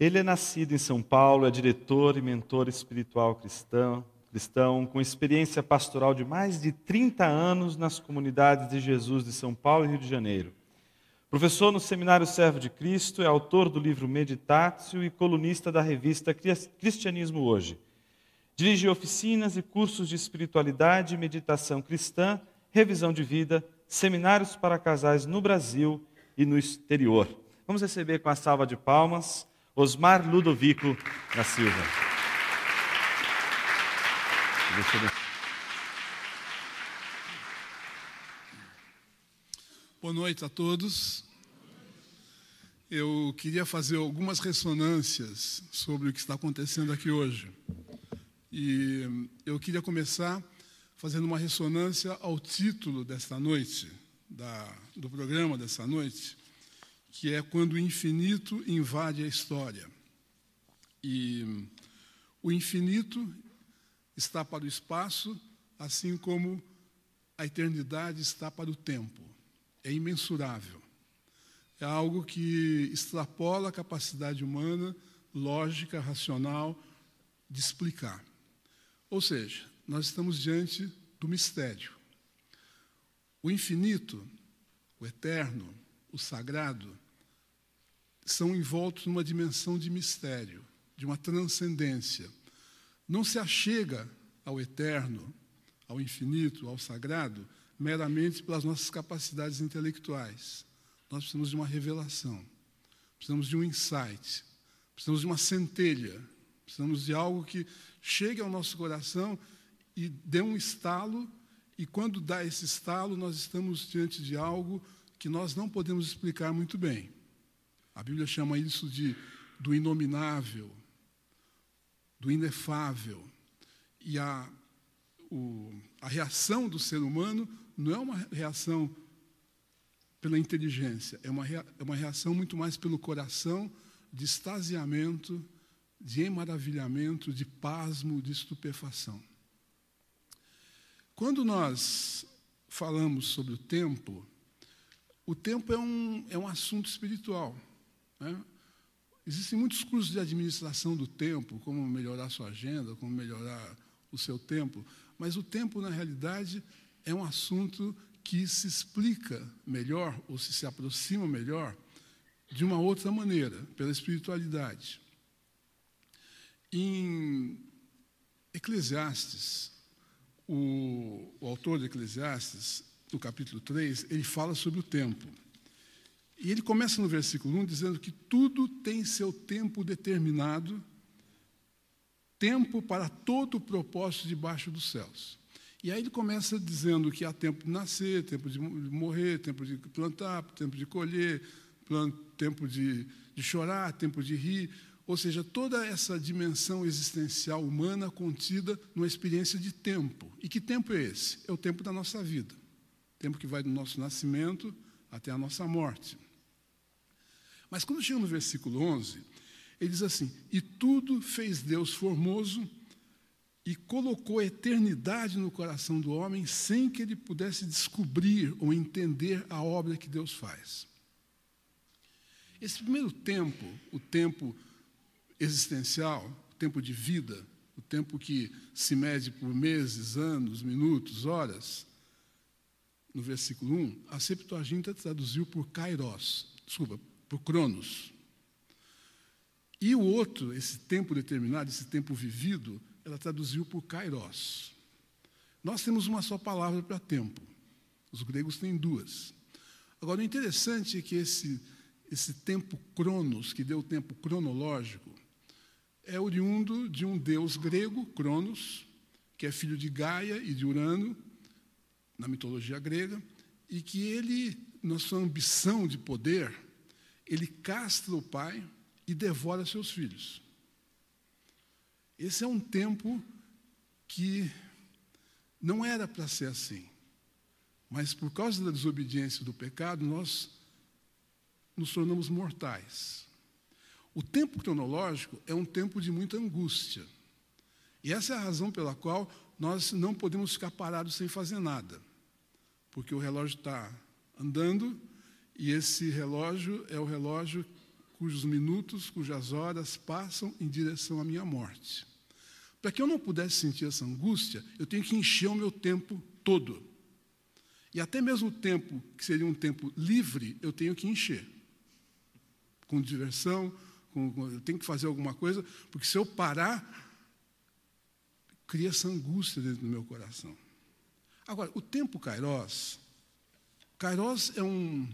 Ele é nascido em São Paulo, é diretor e mentor espiritual cristão, cristão, com experiência pastoral de mais de 30 anos nas comunidades de Jesus de São Paulo e Rio de Janeiro. Professor no Seminário Servo de Cristo, é autor do livro Meditatio e colunista da revista Cristianismo Hoje. Dirige oficinas e cursos de espiritualidade e meditação cristã, revisão de vida, seminários para casais no Brasil e no exterior. Vamos receber com a salva de palmas Osmar Ludovico da Silva. Boa noite a todos. Eu queria fazer algumas ressonâncias sobre o que está acontecendo aqui hoje. E eu queria começar fazendo uma ressonância ao título desta noite, da, do programa dessa noite, que é Quando o Infinito Invade a História. E o infinito está para o espaço, assim como a eternidade está para o tempo. É imensurável. É algo que extrapola a capacidade humana, lógica, racional, de explicar. Ou seja, nós estamos diante do mistério. O infinito, o eterno, o sagrado, são envoltos numa dimensão de mistério, de uma transcendência. Não se achega ao eterno, ao infinito, ao sagrado, meramente pelas nossas capacidades intelectuais. Nós precisamos de uma revelação, precisamos de um insight, precisamos de uma centelha, precisamos de algo que chegue ao nosso coração e dê um estalo, e quando dá esse estalo, nós estamos diante de algo que nós não podemos explicar muito bem. A Bíblia chama isso de do inominável, do inefável. E a, o, a reação do ser humano não é uma reação pela inteligência, é uma, é uma reação muito mais pelo coração de extasiamento, de emaravilhamento, de pasmo, de estupefação. Quando nós falamos sobre o tempo, o tempo é um, é um assunto espiritual. Né? Existem muitos cursos de administração do tempo, como melhorar sua agenda, como melhorar o seu tempo, mas o tempo, na realidade, é um assunto que se explica melhor, ou se se aproxima melhor, de uma outra maneira, pela espiritualidade. Em Eclesiastes, o, o autor de Eclesiastes, no capítulo 3, ele fala sobre o tempo. E ele começa no versículo 1 dizendo que tudo tem seu tempo determinado, tempo para todo o propósito debaixo dos céus. E aí ele começa dizendo que há tempo de nascer, tempo de morrer, tempo de plantar, tempo de colher, tempo de, de chorar, tempo de rir. Ou seja, toda essa dimensão existencial humana contida numa experiência de tempo. E que tempo é esse? É o tempo da nossa vida. Tempo que vai do nosso nascimento até a nossa morte. Mas quando chega no versículo 11, ele diz assim: E tudo fez Deus formoso e colocou a eternidade no coração do homem sem que ele pudesse descobrir ou entender a obra que Deus faz. Esse primeiro tempo, o tempo existencial, o tempo de vida, o tempo que se mede por meses, anos, minutos, horas, no versículo 1, a Septuaginta traduziu por kairos, desculpa, por Cronos. E o outro, esse tempo determinado, esse tempo vivido, ela traduziu por kairos. Nós temos uma só palavra para tempo. Os gregos têm duas. Agora, o interessante é que esse, esse tempo cronos, que deu o tempo cronológico, é oriundo de um deus grego, Cronos, que é filho de Gaia e de Urano, na mitologia grega, e que ele, na sua ambição de poder, ele castra o pai e devora seus filhos. Esse é um tempo que não era para ser assim. Mas por causa da desobediência do pecado, nós nos tornamos mortais. O tempo cronológico é um tempo de muita angústia. E essa é a razão pela qual nós não podemos ficar parados sem fazer nada. Porque o relógio está andando e esse relógio é o relógio cujos minutos, cujas horas passam em direção à minha morte. Para que eu não pudesse sentir essa angústia, eu tenho que encher o meu tempo todo. E até mesmo o tempo que seria um tempo livre, eu tenho que encher. Com diversão, com, com, eu tenho que fazer alguma coisa, porque se eu parar, cria essa angústia dentro do meu coração. Agora, o tempo Kairos, Kairos é um.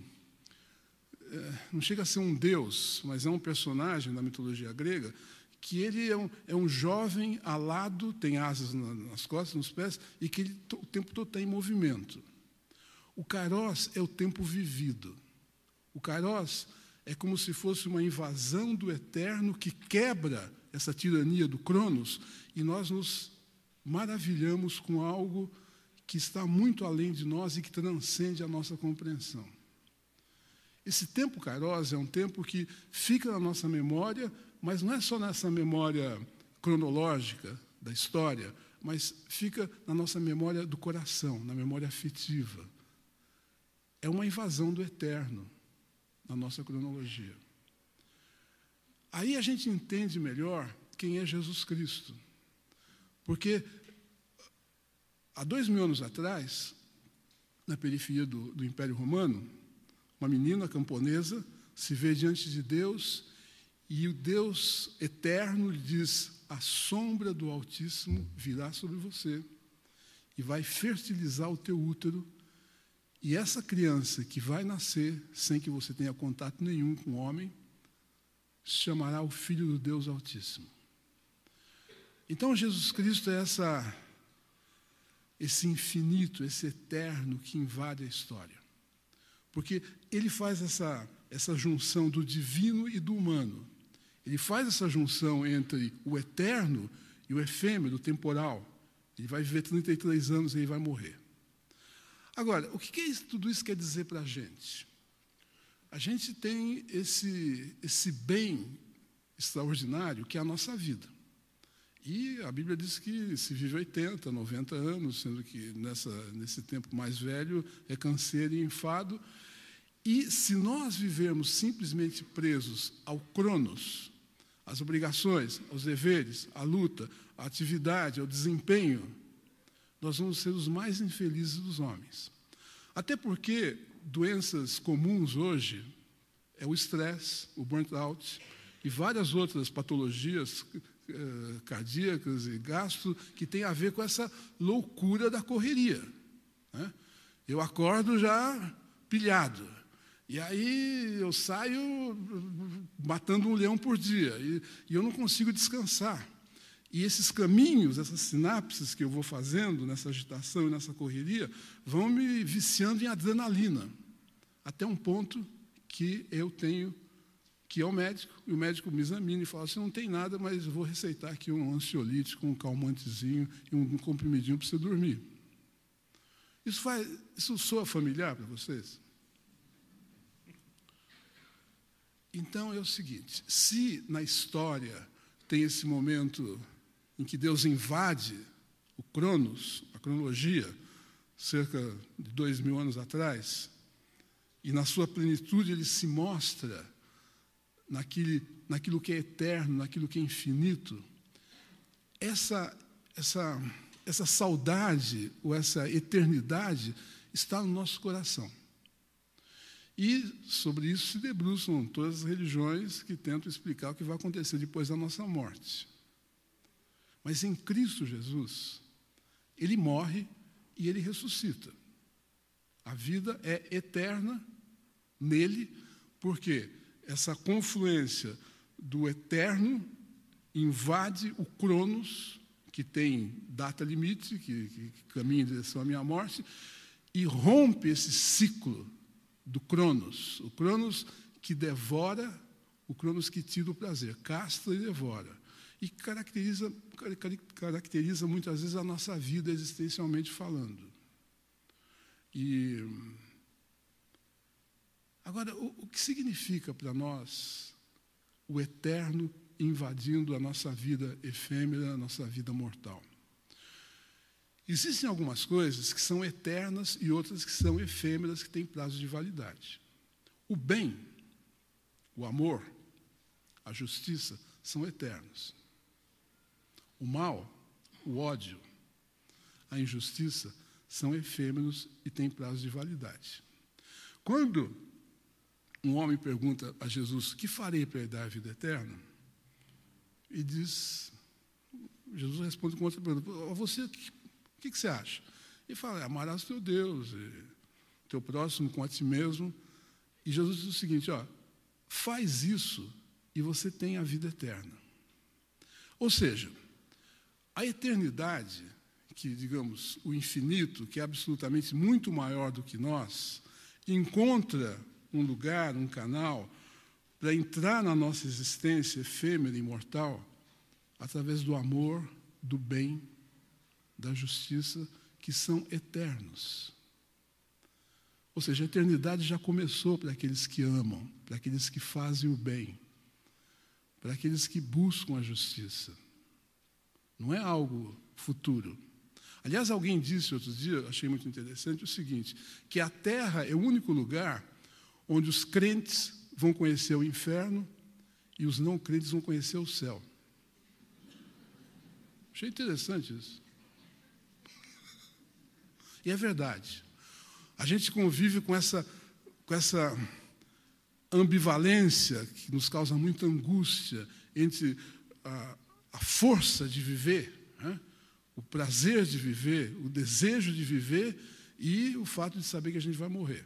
É, não chega a ser um deus, mas é um personagem da mitologia grega que ele é um, é um jovem alado, tem asas nas costas, nos pés, e que ele, o tempo todo está em movimento. O Kairos é o tempo vivido. O Kairos é como se fosse uma invasão do eterno que quebra essa tirania do Cronos e nós nos maravilhamos com algo que está muito além de nós e que transcende a nossa compreensão. Esse tempo Kairos é um tempo que fica na nossa memória, mas não é só nessa memória cronológica da história, mas fica na nossa memória do coração, na memória afetiva é uma invasão do eterno na nossa cronologia. Aí a gente entende melhor quem é Jesus Cristo. Porque há dois mil anos atrás, na periferia do, do Império Romano, uma menina camponesa se vê diante de Deus e o Deus eterno lhe diz: A sombra do Altíssimo virá sobre você e vai fertilizar o teu útero e essa criança que vai nascer sem que você tenha contato nenhum com o homem, se chamará o Filho do Deus Altíssimo. Então Jesus Cristo é essa, esse infinito, esse eterno que invade a história. Porque ele faz essa, essa junção do divino e do humano. Ele faz essa junção entre o eterno e o efêmero, o temporal. Ele vai viver 33 anos e ele vai morrer. Agora, o que, é tudo isso quer dizer para a gente? A gente tem esse, esse bem extraordinário que é a nossa vida. E a Bíblia diz que se vive 80, 90 anos, sendo que nessa, nesse tempo mais velho é câncer e enfado. E se nós vivermos simplesmente presos ao cronos, às obrigações, aos deveres, à luta, à atividade, ao desempenho, nós vamos ser os mais infelizes dos homens. Até porque doenças comuns hoje é o estresse, o burnout e várias outras patologias eh, cardíacas e gastro que têm a ver com essa loucura da correria. Né? Eu acordo já pilhado. E aí eu saio matando um leão por dia. E, e eu não consigo descansar. E esses caminhos, essas sinapses que eu vou fazendo nessa agitação e nessa correria, vão me viciando em adrenalina, até um ponto que eu tenho que é o médico, e o médico me examina e fala: você não tem nada, mas vou receitar aqui um ansiolítico, um calmantezinho e um comprimidinho para você dormir. Isso, faz, isso soa familiar para vocês? Então é o seguinte: se na história tem esse momento em que Deus invade o Cronos, a cronologia, cerca de dois mil anos atrás, e na sua plenitude ele se mostra naquele, naquilo que é eterno, naquilo que é infinito. Essa, essa, essa saudade ou essa eternidade está no nosso coração. E sobre isso se debruçam todas as religiões que tentam explicar o que vai acontecer depois da nossa morte. Mas em Cristo Jesus, ele morre e ele ressuscita. A vida é eterna nele, porque essa confluência do eterno invade o Cronos, que tem data limite, que, que, que caminha em direção à minha morte, e rompe esse ciclo do Cronos. O Cronos que devora, o Cronos que tira o prazer, castra e devora e caracteriza, caracteriza muitas vezes a nossa vida existencialmente falando. E agora, o, o que significa para nós o eterno invadindo a nossa vida efêmera, a nossa vida mortal? Existem algumas coisas que são eternas e outras que são efêmeras, que têm prazo de validade. O bem, o amor, a justiça são eternos. O mal, o ódio, a injustiça são efêmeros e têm prazo de validade. Quando um homem pergunta a Jesus: Que farei para dar a vida eterna? E diz: Jesus responde com outra pergunta: Você, o que, que, que, você acha? E fala: Amarás teu Deus, teu próximo com a ti mesmo. E Jesus diz o seguinte: ó, faz isso e você tem a vida eterna. Ou seja, a eternidade, que digamos o infinito, que é absolutamente muito maior do que nós, encontra um lugar, um canal para entrar na nossa existência efêmera e imortal através do amor, do bem, da justiça, que são eternos. Ou seja, a eternidade já começou para aqueles que amam, para aqueles que fazem o bem, para aqueles que buscam a justiça. Não é algo futuro. Aliás, alguém disse outro dia, achei muito interessante, o seguinte: que a terra é o único lugar onde os crentes vão conhecer o inferno e os não crentes vão conhecer o céu. Achei interessante isso. E é verdade. A gente convive com essa, com essa ambivalência que nos causa muita angústia entre a, a força de viver, né? o prazer de viver, o desejo de viver e o fato de saber que a gente vai morrer.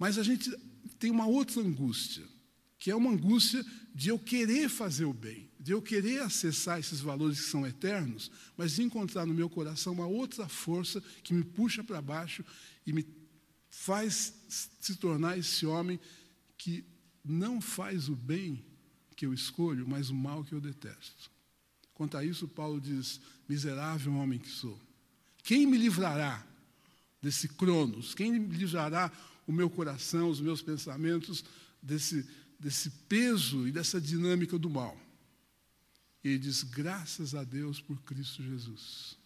Mas a gente tem uma outra angústia, que é uma angústia de eu querer fazer o bem, de eu querer acessar esses valores que são eternos, mas encontrar no meu coração uma outra força que me puxa para baixo e me faz se tornar esse homem que não faz o bem que eu escolho, mas o mal que eu detesto. Quanto a isso, Paulo diz: Miserável homem que sou. Quem me livrará desse cronos? Quem me livrará o meu coração, os meus pensamentos desse, desse peso e dessa dinâmica do mal. E ele diz: graças a Deus por Cristo Jesus.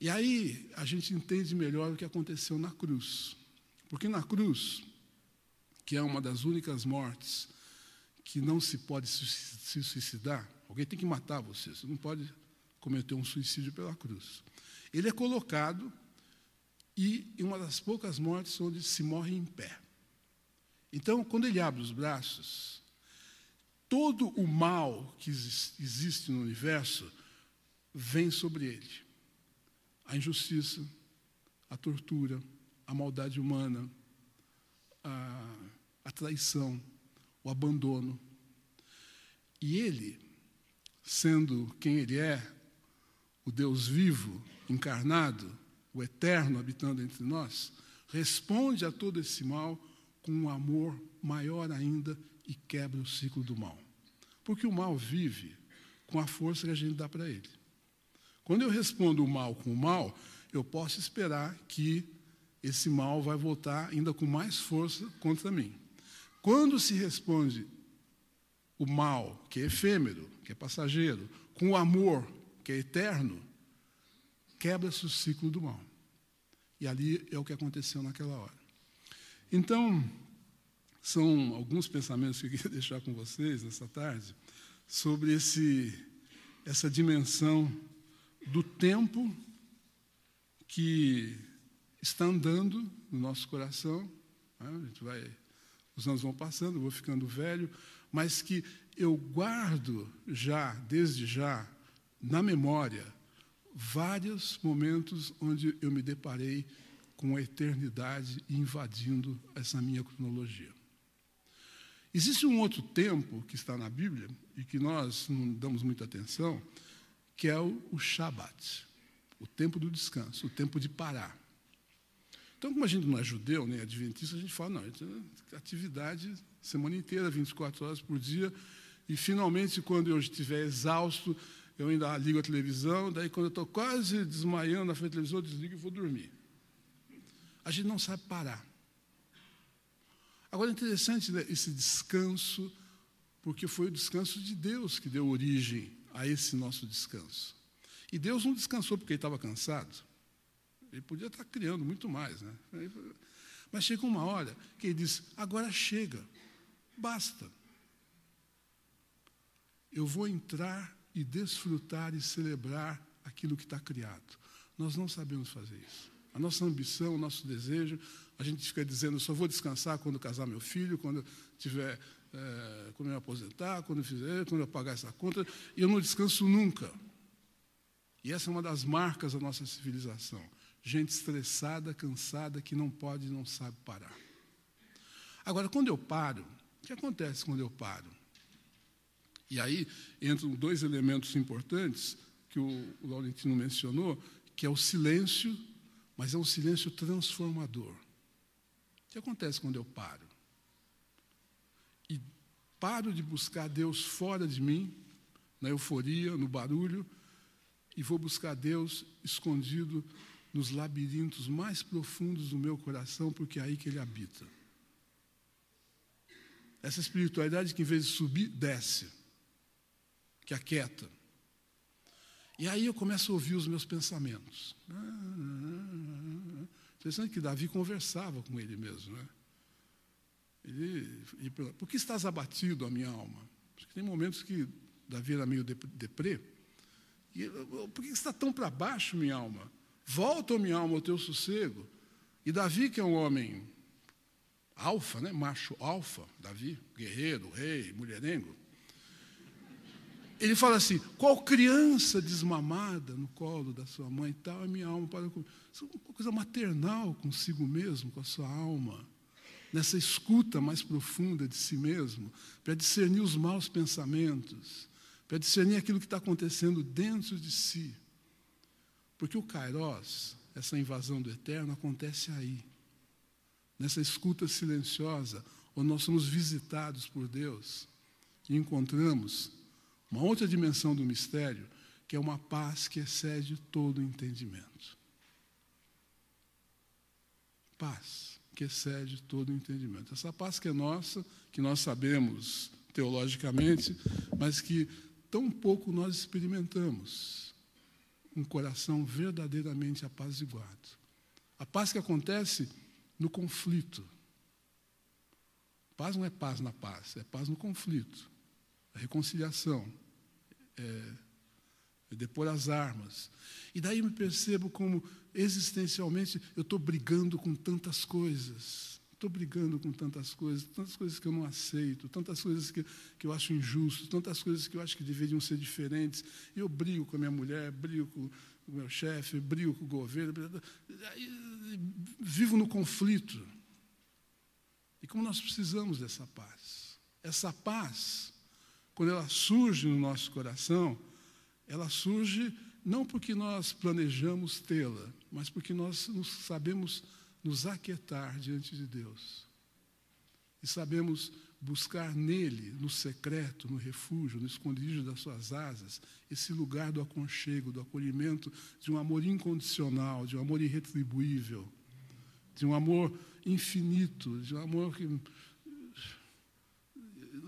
E aí a gente entende melhor o que aconteceu na cruz. Porque na cruz, que é uma das únicas mortes que não se pode se suicidar, alguém tem que matar você, você não pode cometer um suicídio pela cruz. Ele é colocado e uma das poucas mortes onde se morre em pé. Então, quando ele abre os braços, todo o mal que existe no universo vem sobre ele. A injustiça, a tortura, a maldade humana, a, a traição, o abandono. E ele, sendo quem ele é, o Deus vivo, encarnado, o eterno habitando entre nós, responde a todo esse mal com um amor maior ainda e quebra o ciclo do mal. Porque o mal vive com a força que a gente dá para ele. Quando eu respondo o mal com o mal, eu posso esperar que esse mal vai voltar ainda com mais força contra mim. Quando se responde o mal, que é efêmero, que é passageiro, com o amor, que é eterno, quebra-se o ciclo do mal. E ali é o que aconteceu naquela hora. Então, são alguns pensamentos que eu queria deixar com vocês nessa tarde sobre esse, essa dimensão do tempo que está andando no nosso coração. Né? A gente vai, os anos vão passando, eu vou ficando velho, mas que eu guardo já, desde já, na memória, vários momentos onde eu me deparei com a eternidade invadindo essa minha cronologia. Existe um outro tempo que está na Bíblia e que nós não damos muita atenção, que é o, o Shabat, o tempo do descanso, o tempo de parar. Então, como a gente não é judeu nem adventista, a gente fala, não, atividade semana inteira, 24 horas por dia, e finalmente, quando eu estiver exausto, eu ainda ligo a televisão, daí quando eu estou quase desmaiando na frente da televisão, eu desligo e vou dormir. A gente não sabe parar. Agora é interessante né, esse descanso, porque foi o descanso de Deus que deu origem a esse nosso descanso. E Deus não descansou porque ele estava cansado. Ele podia estar criando muito mais, né? Mas chega uma hora que ele diz: agora chega, basta. eu vou entrar e desfrutar e celebrar aquilo que está criado. Nós não sabemos fazer isso. A nossa ambição, o nosso desejo, a gente fica dizendo, só vou descansar quando casar meu filho, quando tiver, é, quando eu aposentar, quando eu fizer, quando eu pagar essa conta, e eu não descanso nunca. E essa é uma das marcas da nossa civilização. Gente estressada, cansada, que não pode e não sabe parar. Agora, quando eu paro, o que acontece quando eu paro? E aí entram dois elementos importantes que o, Laurentino mencionou, que é o silêncio, mas é um silêncio transformador. O que acontece quando eu paro? E paro de buscar Deus fora de mim, na euforia, no barulho, e vou buscar Deus escondido nos labirintos mais profundos do meu coração, porque é aí que Ele habita. Essa espiritualidade que, em vez de subir, desce, que aquieta. E aí eu começo a ouvir os meus pensamentos. Interessante que Davi conversava com ele mesmo. Né? Ele, ele, por que estás abatido, a minha alma? Porque tem momentos que Davi era meio deprê. E, por que está tão para baixo, minha alma? Volta, minha alma, ao teu sossego. E Davi, que é um homem alfa, né? macho alfa, Davi, guerreiro, rei, mulherengo, ele fala assim: qual criança desmamada no colo da sua mãe tal, a minha alma para. Isso é uma coisa maternal consigo mesmo, com a sua alma. Nessa escuta mais profunda de si mesmo, para discernir os maus pensamentos, para discernir aquilo que está acontecendo dentro de si. Porque o Kairos, essa invasão do eterno, acontece aí, nessa escuta silenciosa, onde nós somos visitados por Deus e encontramos uma outra dimensão do mistério, que é uma paz que excede todo entendimento. Paz que excede todo entendimento. Essa paz que é nossa, que nós sabemos teologicamente, mas que tão pouco nós experimentamos. Um coração verdadeiramente apaziguado. A paz que acontece no conflito. Paz não é paz na paz, é paz no conflito a reconciliação, é, é depor as armas. E daí me percebo como, existencialmente, eu estou brigando com tantas coisas. Estou brigando com tantas coisas, tantas coisas que eu não aceito, tantas coisas que, que eu acho injusto, tantas coisas que eu acho que deveriam ser diferentes. E eu brigo com a minha mulher, brigo com o meu chefe, brigo com o governo, vivo no conflito. E como nós precisamos dessa paz. Essa paz quando ela surge no nosso coração, ela surge não porque nós planejamos tê-la, mas porque nós sabemos nos aquietar diante de Deus. E sabemos buscar nele, no secreto, no refúgio, no esconderijo das suas asas, esse lugar do aconchego, do acolhimento, de um amor incondicional, de um amor irretribuível, de um amor infinito, de um amor que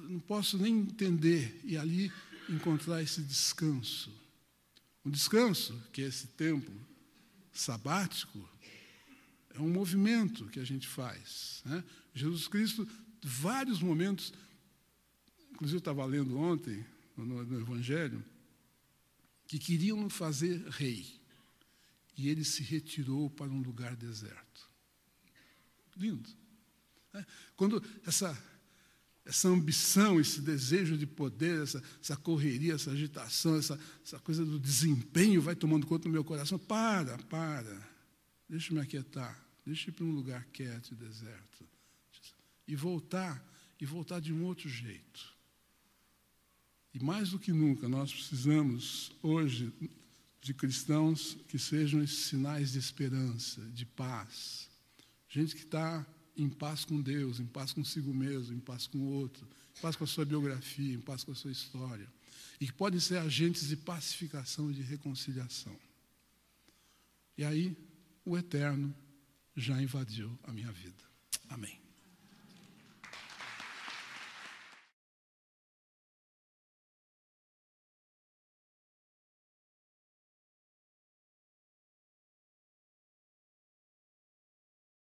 não posso nem entender, e ali encontrar esse descanso. Um descanso, que é esse tempo sabático, é um movimento que a gente faz. Né? Jesus Cristo, vários momentos, inclusive eu estava lendo ontem no, no Evangelho, que queriam fazer rei. E ele se retirou para um lugar deserto. Lindo. Né? Quando essa essa ambição, esse desejo de poder, essa, essa correria, essa agitação, essa, essa coisa do desempenho vai tomando conta do meu coração. Para, para. Deixa eu me aquietar. Deixa ir para um lugar quieto e deserto. E voltar, e voltar de um outro jeito. E mais do que nunca, nós precisamos, hoje, de cristãos que sejam esses sinais de esperança, de paz. Gente que está em paz com Deus, em paz consigo mesmo, em paz com o outro, em paz com a sua biografia, em paz com a sua história. E que podem ser agentes de pacificação e de reconciliação. E aí, o eterno já invadiu a minha vida. Amém.